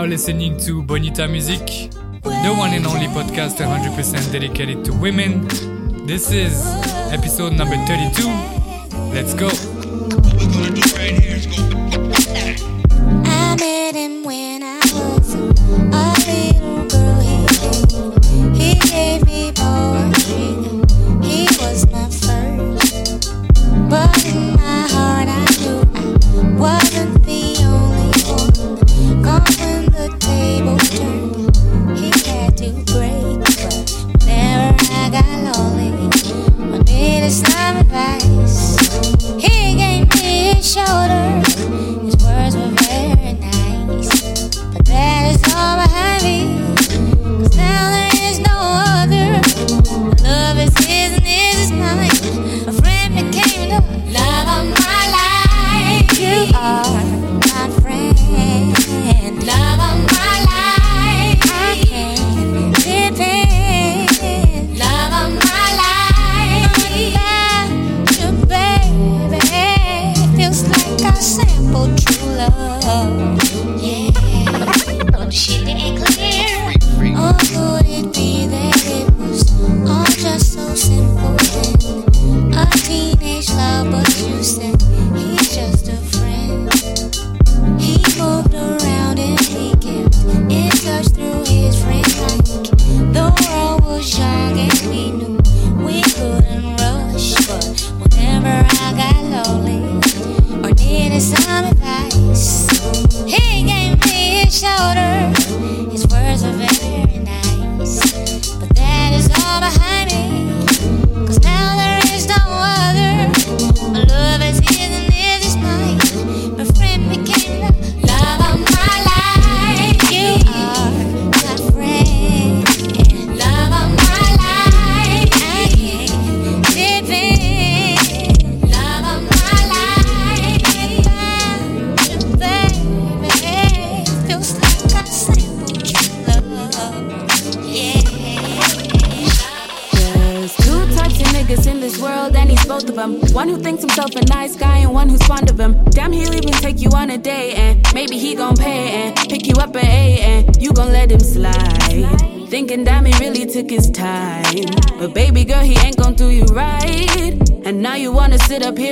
now listening to Bonita Music, the one and only podcast 100% dedicated to women. This is episode number 32. Let's go. time. But baby girl, he ain't gonna do you right. And now you wanna sit up here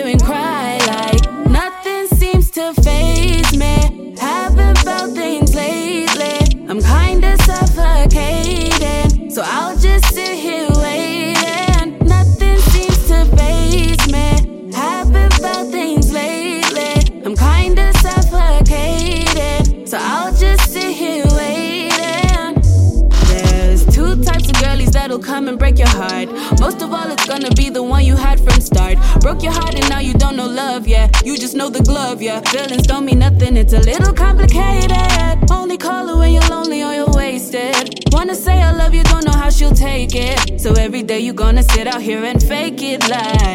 you gonna sit out here and fake it like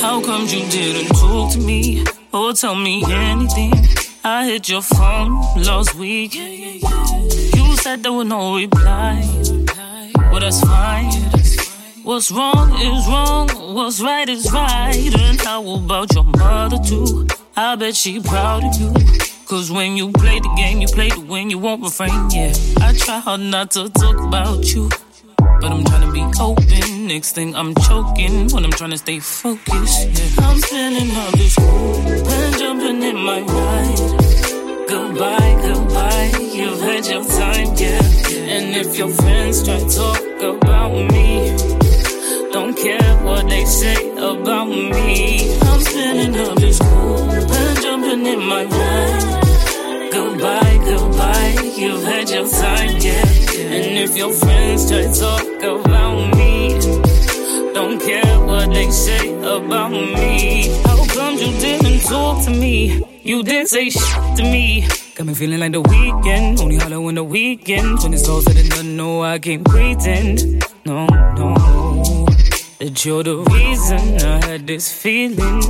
How come you didn't talk to me or tell me anything? I hit your phone last week. You said there was no reply. Well, that's fine. What's wrong is wrong, what's right is right. And how about your mother, too? I bet she proud of you. Cause when you play the game, you play to win, you won't refrain, yeah. I try hard not to talk about you. But I'm trying to be open. Next thing I'm choking when I'm trying to stay focused. Yeah. I'm spinning all this cool and jumping in my ride. Goodbye, goodbye. You've had your time, yeah. And if your friends try to talk about me, don't care what they say about me. I'm spinning all this cool and jumping in my ride. Goodbye, goodbye. You've had your time, yeah. And if your friends try to talk about me, don't care what they say about me. How come you didn't talk to me? You didn't say shit to me. Got me feeling like the weekend. Only hollow in the weekend. When it's all said and done, no, I can't pretend. No, no. That you're the reason I had this feeling.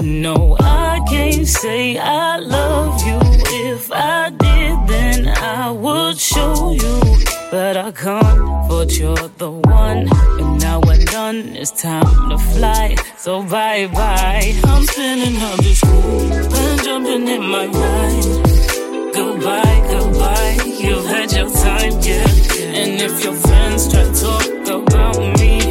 No, I can't say I love you. If I did, then I would show you. But I can't, but you're the one. And now we're done, it's time to fly. So bye bye. I'm spinning up this cool and jumping in my ride. Goodbye, goodbye. You've had your time, yeah. And if your friends try to talk about me,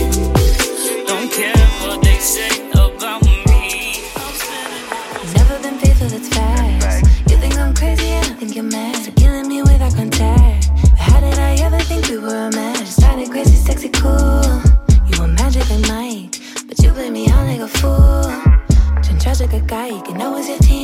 a mess. They're killing me without contact. But how did I ever think we were a match? Started crazy, sexy, cool. You were magic and Mike, but you played me out like a fool. Turn tragic, a guy, you can always your team.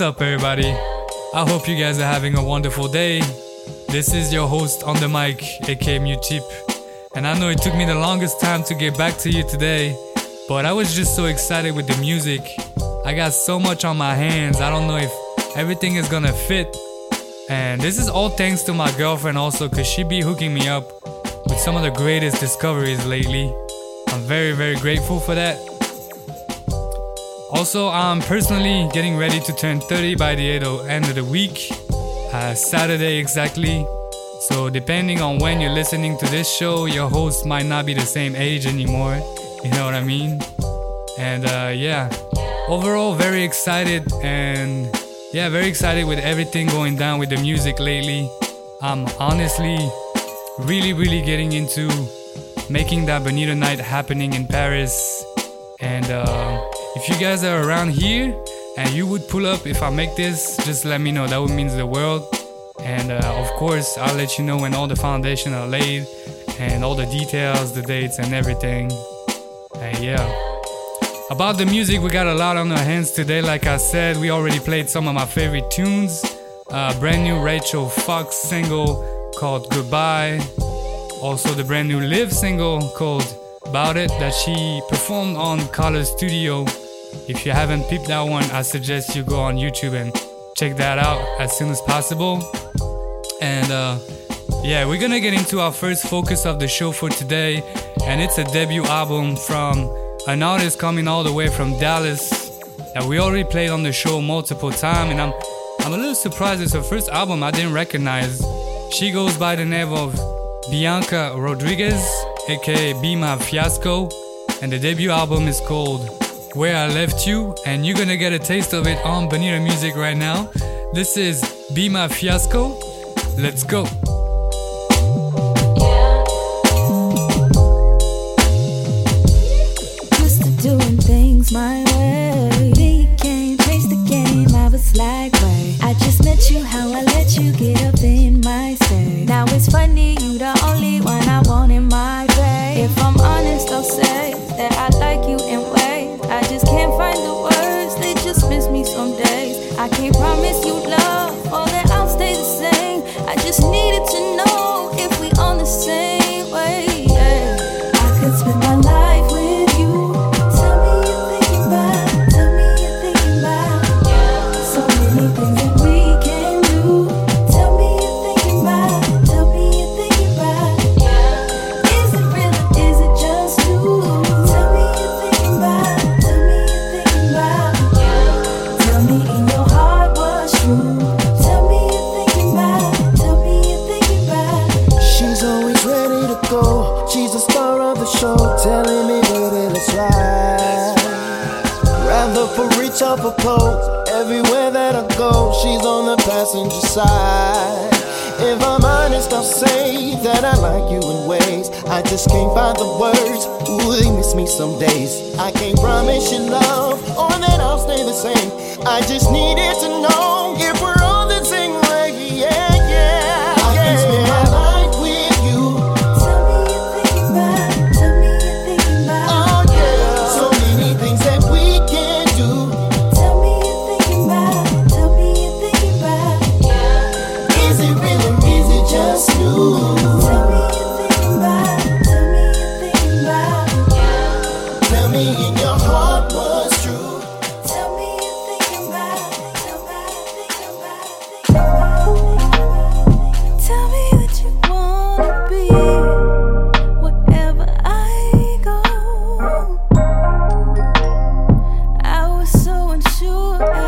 What's up, everybody? I hope you guys are having a wonderful day. This is your host on the mic, aka Mutip. And I know it took me the longest time to get back to you today, but I was just so excited with the music. I got so much on my hands, I don't know if everything is gonna fit. And this is all thanks to my girlfriend also, cause she be hooking me up with some of the greatest discoveries lately. I'm very, very grateful for that. Also, I'm personally getting ready to turn 30 by the end of the week, uh, Saturday exactly. So, depending on when you're listening to this show, your host might not be the same age anymore. You know what I mean? And uh, yeah, overall, very excited and yeah, very excited with everything going down with the music lately. I'm honestly really, really getting into making that Bonita night happening in Paris. And uh, if you guys are around here and you would pull up if I make this, just let me know. That would mean the world. And uh, of course, I'll let you know when all the foundation are laid and all the details, the dates, and everything. And yeah. About the music, we got a lot on our hands today. Like I said, we already played some of my favorite tunes. Uh, brand new Rachel Fox single called Goodbye. Also, the brand new Live single called About It that she performed on Color Studio. If you haven't peeped that one, I suggest you go on YouTube and check that out as soon as possible. And uh, yeah, we're gonna get into our first focus of the show for today, and it's a debut album from an artist coming all the way from Dallas that we already played on the show multiple times, and I'm I'm a little surprised it's her first album I didn't recognize. She goes by the name of Bianca Rodriguez, aka Be My Fiasco, and the debut album is called Where I Left You, and you're gonna get a taste of it on Bonita Music right now. This is Be My Fiasco. Let's go. My way. You changed the game. I was like, wait, I just met you, how I let you get up in everybody. some days. I can't you.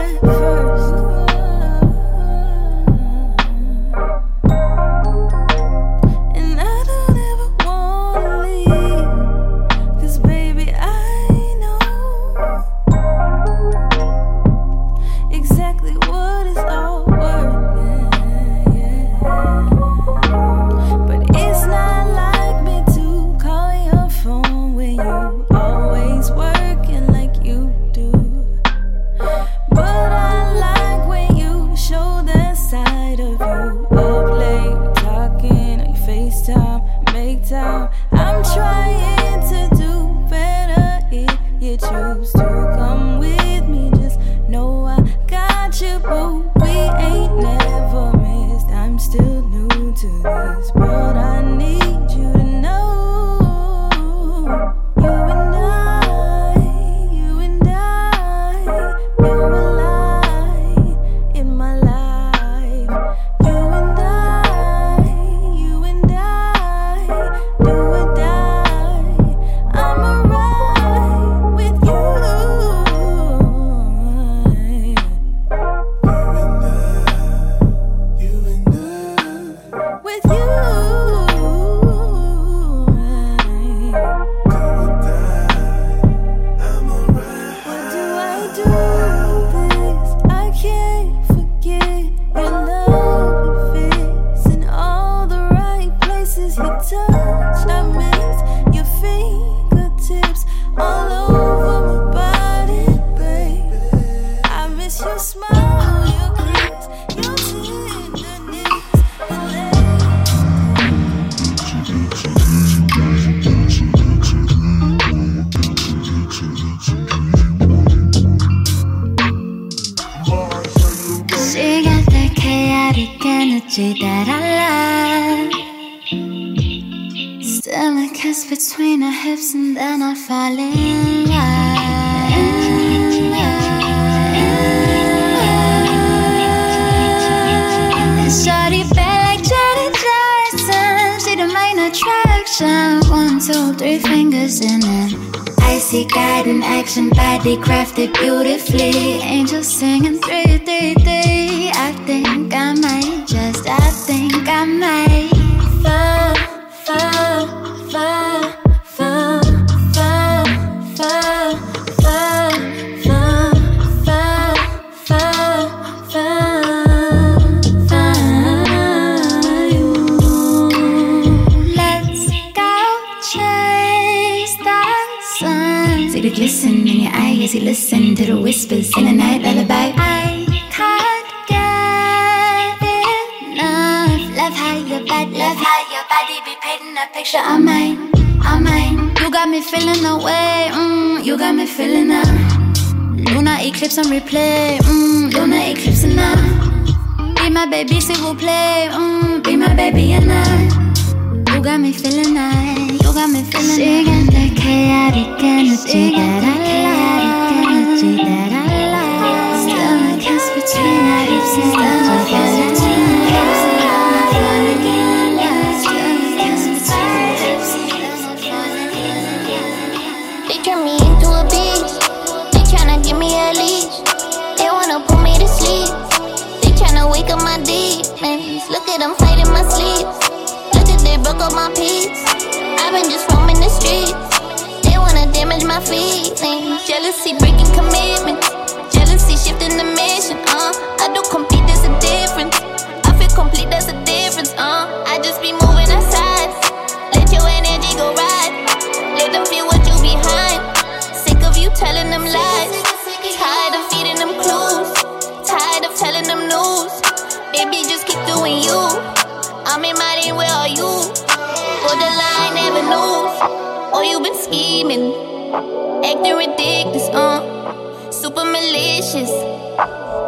She that I love. Still a kiss between her hips, and then I fall in love. Shorty bad like Janet Jackson. She the main attraction. One, two, three fingers in it. Icy guide in action, body crafted beautifully. Angels singing three, three, three. I I think I might. body be painting in that picture I mine, I mine. You got me feeling away, mm, you got me feeling up. Luna eclipse on replay, mm, Luna eclipse and I. Be my baby, see who play, mm, be my baby and I. You got me feeling nice, you got me feeling nice. 시간 다 chaotic and it's change my feelings. Jealousy breaking commitment. Jealousy shifting the mission. Uh, I don't compete. there's a difference. I feel complete, there's a difference. Uh, I just be moving aside. Let your energy go ride. Let them feel what you behind. Sick of you telling them lies. Tired of feeding them clues. Tired of telling them news. Baby, just keep doing you. I'm in my lane, where are you? Or the line never knows. Or oh, you been scheming. Acting ridiculous, uh, super malicious.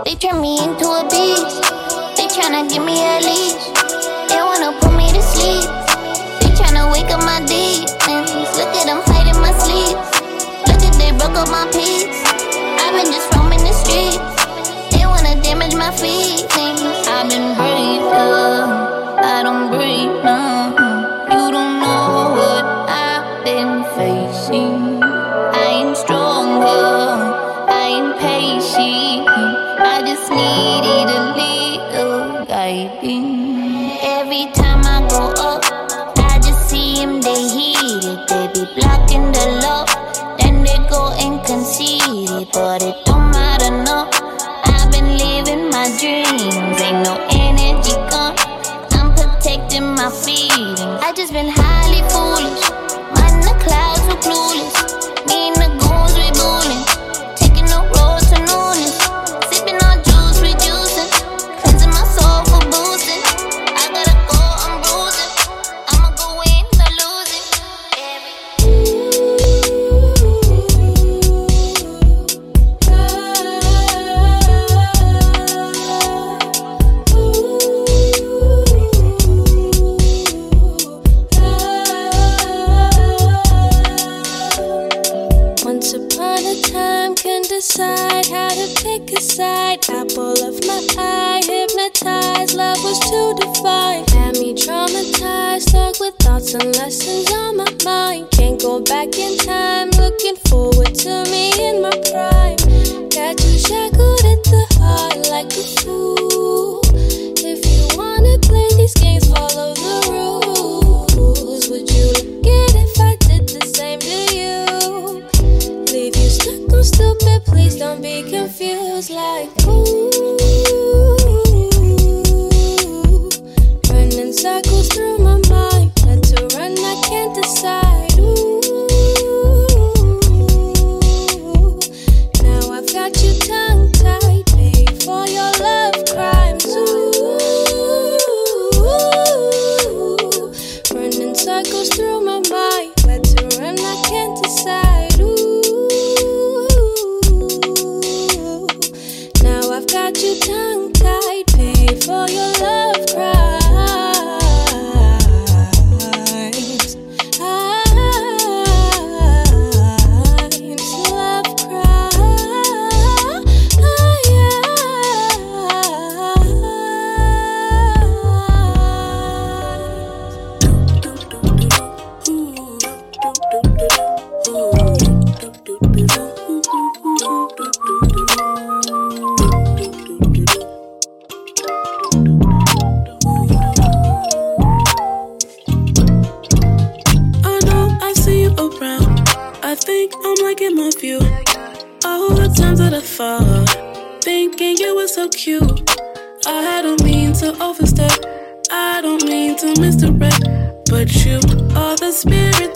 They turn me into a beast. They tryna give me a leash. They wanna put me to sleep. They tryna wake up my demons. Look at them fighting my sleep. Look at they broke up my peace. I've been just roaming the streets. They wanna damage my feelings. I've been breathing. I don't. But it don't matter, no. I've been living my dreams. Ain't no to define. Had me traumatized, stuck with thoughts and lessons on my mind. Can't go back in time.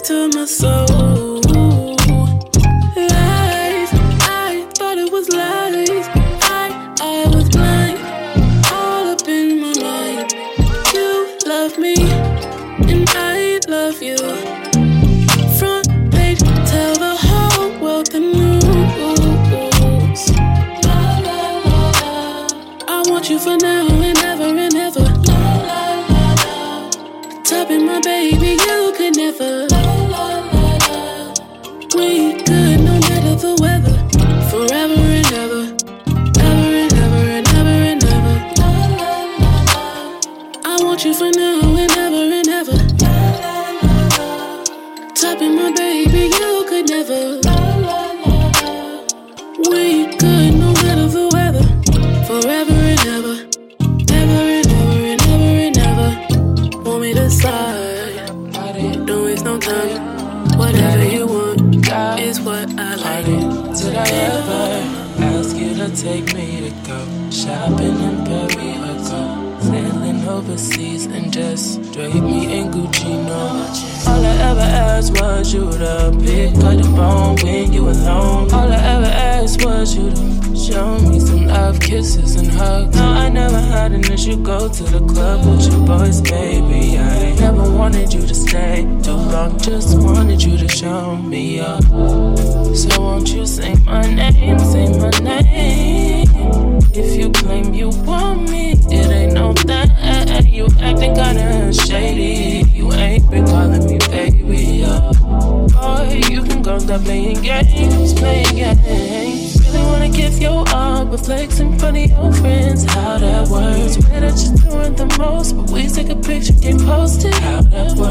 to my soul. Hit me in Gucci, no. All I ever asked was you to pick up the phone when you alone. All I ever asked was you to show me some love, kisses, and hugs. No, I never had an issue. Go to the club with your boys, baby. I never wanted you to stay too long, just wanted you to show me up. So won't you say my name, say my name? If you claim you want me you acting kinda shady. You ain't been calling me baby. Uh. You can go stop playing games, playing games. Really wanna give you up, but flex in front of your friends. How that works? Way that you're doing the most, but we take a picture, get posted. How that works?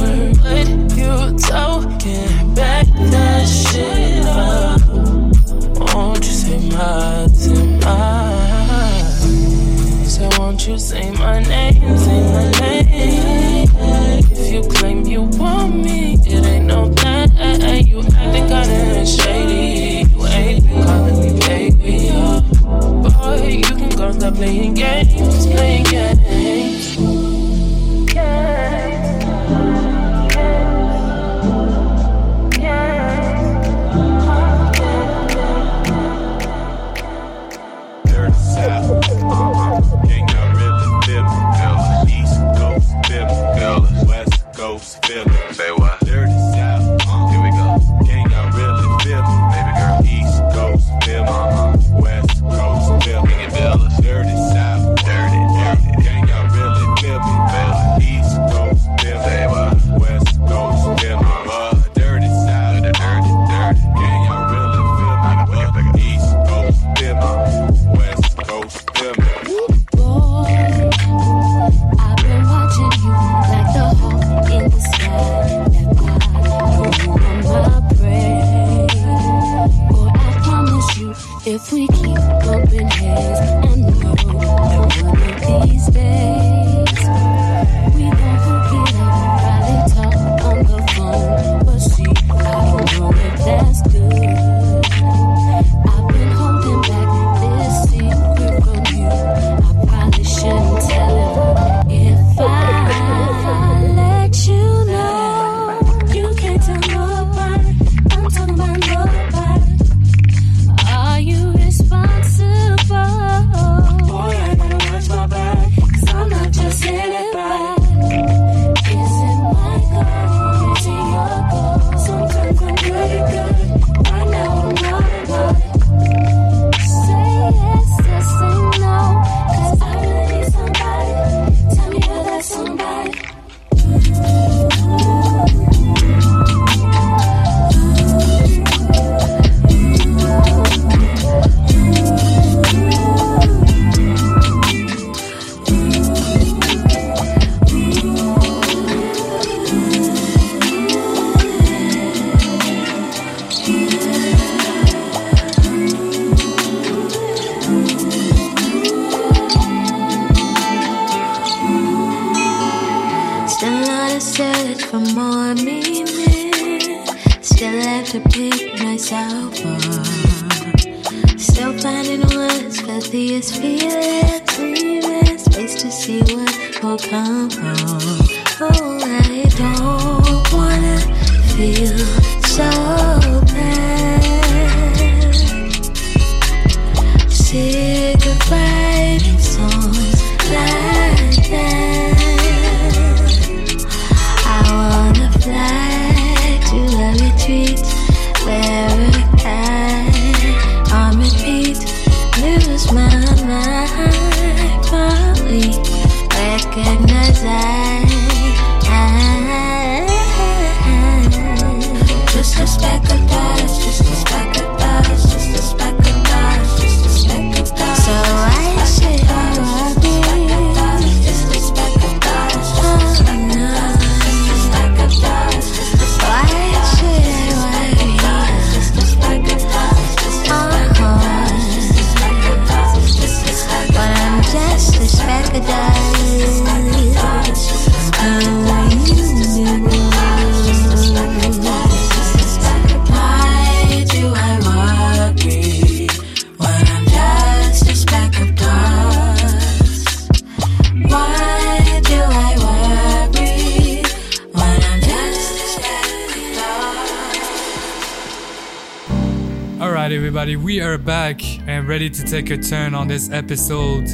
We are back and ready to take a turn on this episode.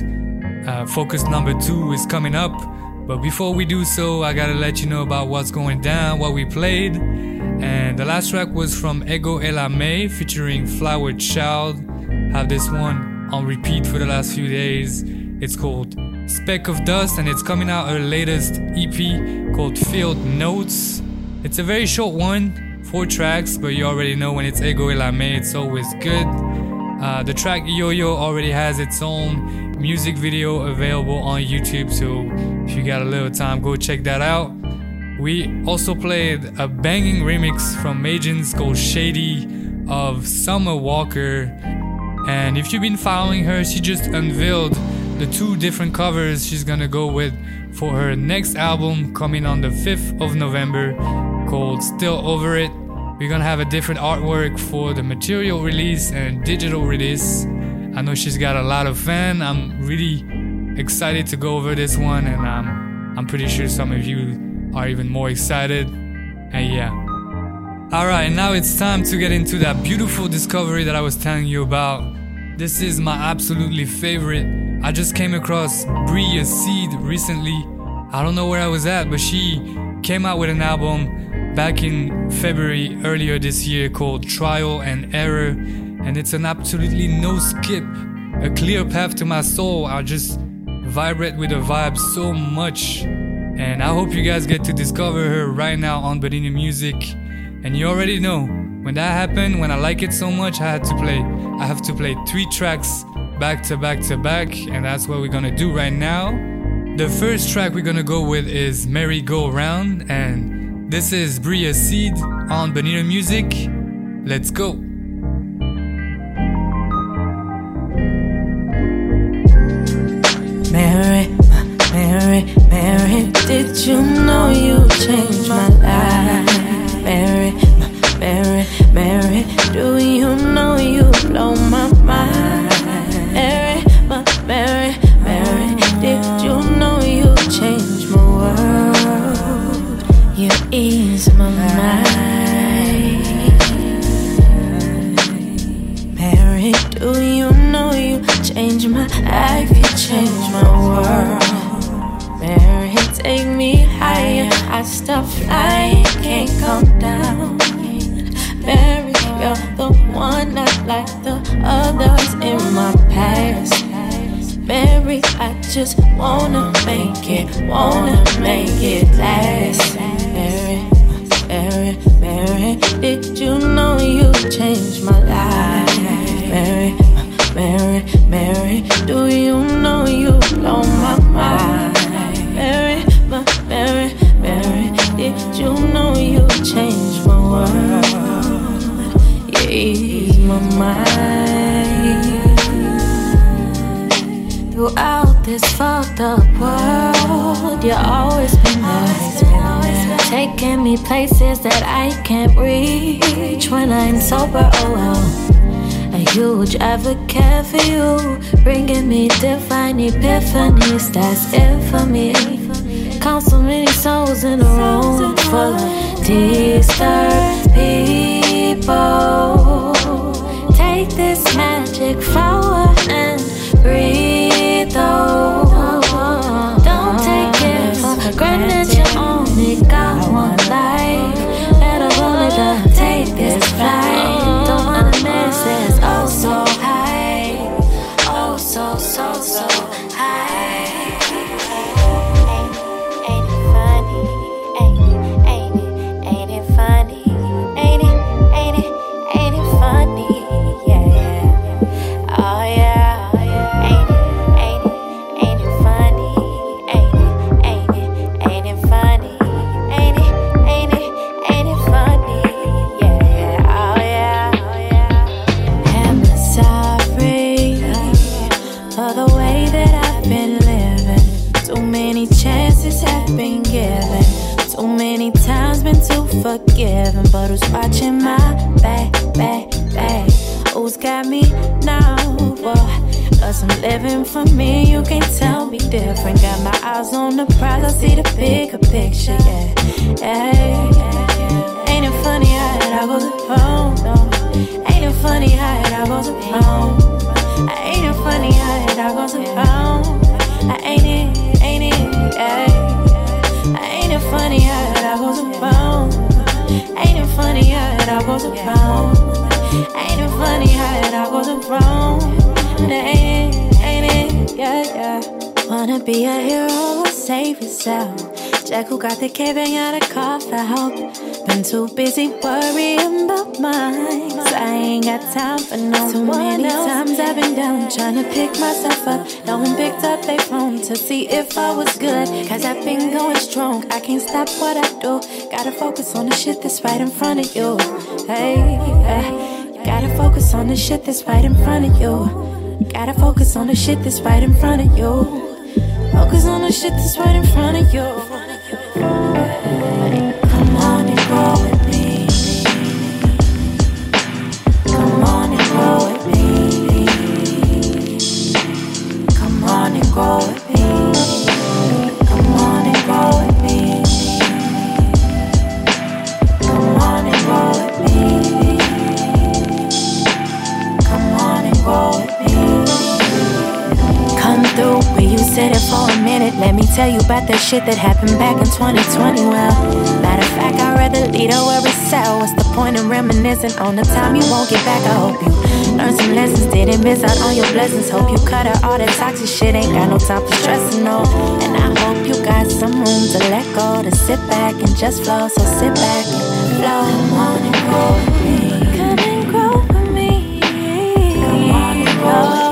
Uh, focus number two is coming up. But before we do so, I gotta let you know about what's going down, what we played. And the last track was from Ego Ella May featuring Flower Child. Have this one on repeat for the last few days. It's called Speck of Dust and it's coming out her latest EP called Field Notes. It's a very short one, four tracks, but you already know when it's Ego Ella May, it's always good. Uh, the track Yo Yo already has its own music video available on YouTube, so if you got a little time, go check that out. We also played a banging remix from Majins called Shady of Summer Walker. And if you've been following her, she just unveiled the two different covers she's gonna go with for her next album coming on the 5th of November called Still Over It. We're gonna have a different artwork for the material release and digital release. I know she's got a lot of fans. I'm really excited to go over this one, and I'm I'm pretty sure some of you are even more excited. And yeah. Alright, now it's time to get into that beautiful discovery that I was telling you about. This is my absolutely favorite. I just came across Bria Seed recently. I don't know where I was at, but she came out with an album back in February earlier this year called Trial and Error, and it's an absolutely no skip, a clear path to my soul. I just vibrate with the vibe so much, and I hope you guys get to discover her right now on Bonini Music. And you already know when that happened, when I like it so much, I had to play. I have to play three tracks back to back to back, and that's what we're gonna do right now. The first track we're gonna go with is Merry Go Round, and this is Bria Seed on Bonita Music. Let's go. Mary, Mary, Mary, did you know you changed my life? Mary, Mary, Mary, do you know you blow my ease my mind. Mary, do you know you changed my life? You changed my world. Mary, take me higher. I stop flying, can't come down. Mary, you're the one not like the others in my past. Mary, I just wanna make it, wanna make it last. Mary, Mary, Mary, did you know you changed my life? Mary, Mary, Mary, do you know you blow my mind? Mary, Mary, Mary, did you know you changed my world? You ease my mind. Throughout this fucked up world, you always been there. Taking me places that I can't reach when I'm sober. Oh, well. A huge advocate for you, bringing me divine epiphanies. That's it for me. Count so many souls in a room full of disturbed people. Take this magic flower and breathe. Oh, watching my back, back, back? Who's got me now? Cause I'm living for me, you can't tell me different. Got my eyes on the prize, I see the bigger picture, yeah. yeah. Ain't it funny how that I was wrong? No. Ain't it funny how it all goes around. Ain't it funny how it all goes around? Ain't it, ain't it, yeah. Ain't it funny how it all goes around? Ain't it funny how it all goes around? Ain't it funny how it all goes around? Ain't it, ain't it, yeah, yeah. Wanna be a hero, save yourself. Jack who got the cave ain't got a call for help. Been too busy worrying about mine. I ain't got time for no Too many times I've been down trying to pick myself up. No one picked up their phone to see if I was good. Cause I've been going strong. I can't stop what I do. Gotta focus on the shit that's right in front of you. Hey, hey. You gotta focus on the shit that's right in front of you. Gotta focus on the shit that's right in front of you. Focus on the shit that's right in front of you. About the shit that happened back in 2020. Well, matter of fact, I'd rather lead a it's at. What's the point in reminiscing on the time you won't get back? I hope you learned some lessons, didn't miss out on your blessings. Hope you cut out all that toxic shit, ain't got no time for stressing, no. And I hope you got some room to let go, to sit back and just flow. So sit back and flow. Come on and grow with me. Come and grow with me. Come on and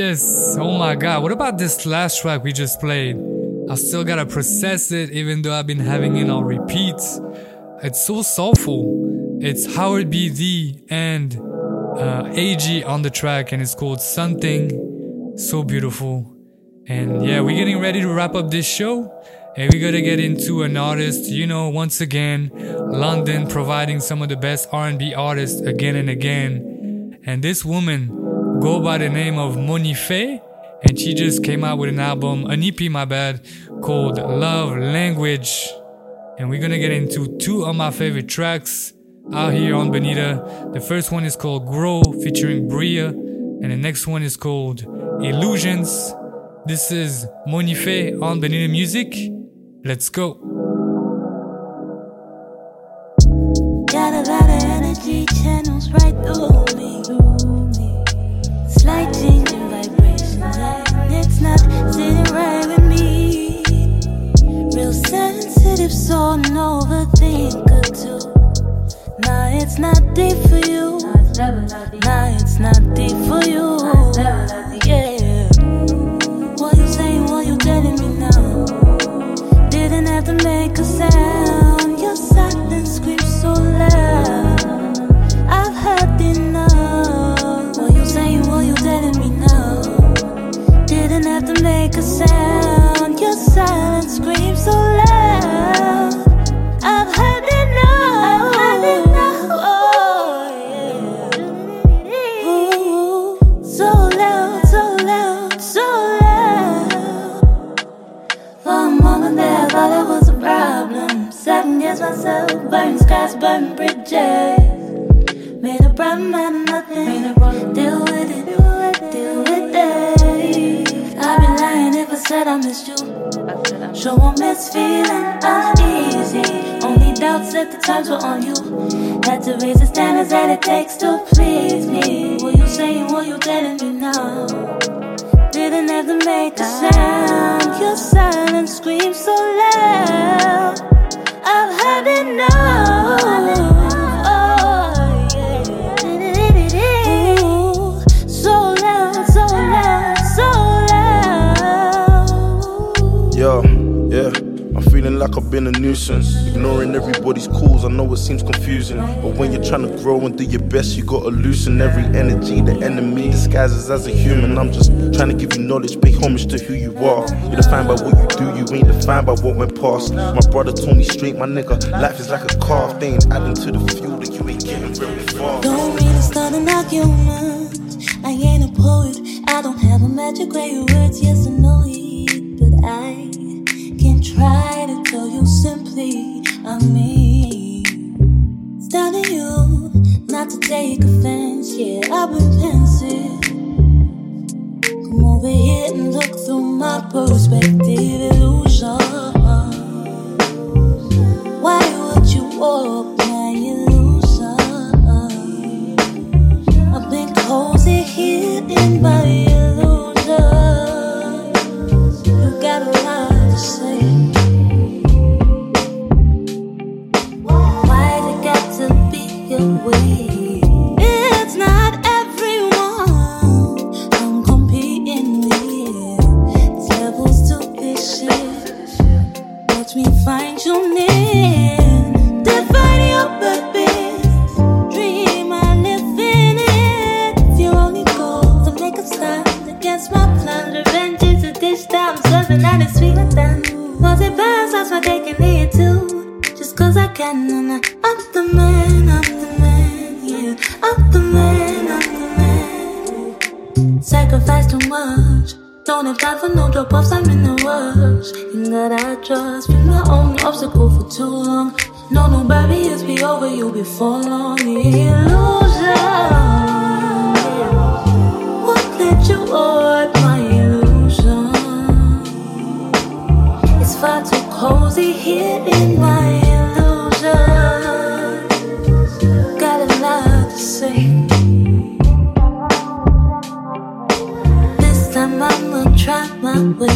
Yes. Oh my god. What about this last track we just played? I still gotta process it even though I've been having it on repeat. It's so soulful. It's Howard B.D. and uh, AG on the track and it's called Something. So beautiful. And yeah, we're getting ready to wrap up this show. And we're gonna get into an artist, you know, once again, London providing some of the best R&B artists again and again. And this woman go by the name of Monife, and she just came out with an album, an EP, my bad, called Love Language. And we're gonna get into two of my favorite tracks out here on Benita. The first one is called Grow featuring Bria, and the next one is called Illusions. This is Monife on Benita Music. Let's go. When you're trying to grow and do your best, you gotta loosen every energy. The enemy disguises as a human. I'm just trying to give you knowledge, pay homage to who you are. You're defined by what you do, you ain't defined by what went past. My brother told me straight, my nigga, life is like a car. If they ain't adding to the fuel, that you ain't getting very far. Don't mean to start an argument. I ain't a poet. I don't have a magic way of words. Yes, I know it, but I can try to tell you simply. I mean, not to take offense. Yeah, I've been pensive. Come over here and look through my perspective illusion. Why would you walk my illusion? I've been cozy here in my illusion. You got a lot to say. Why's try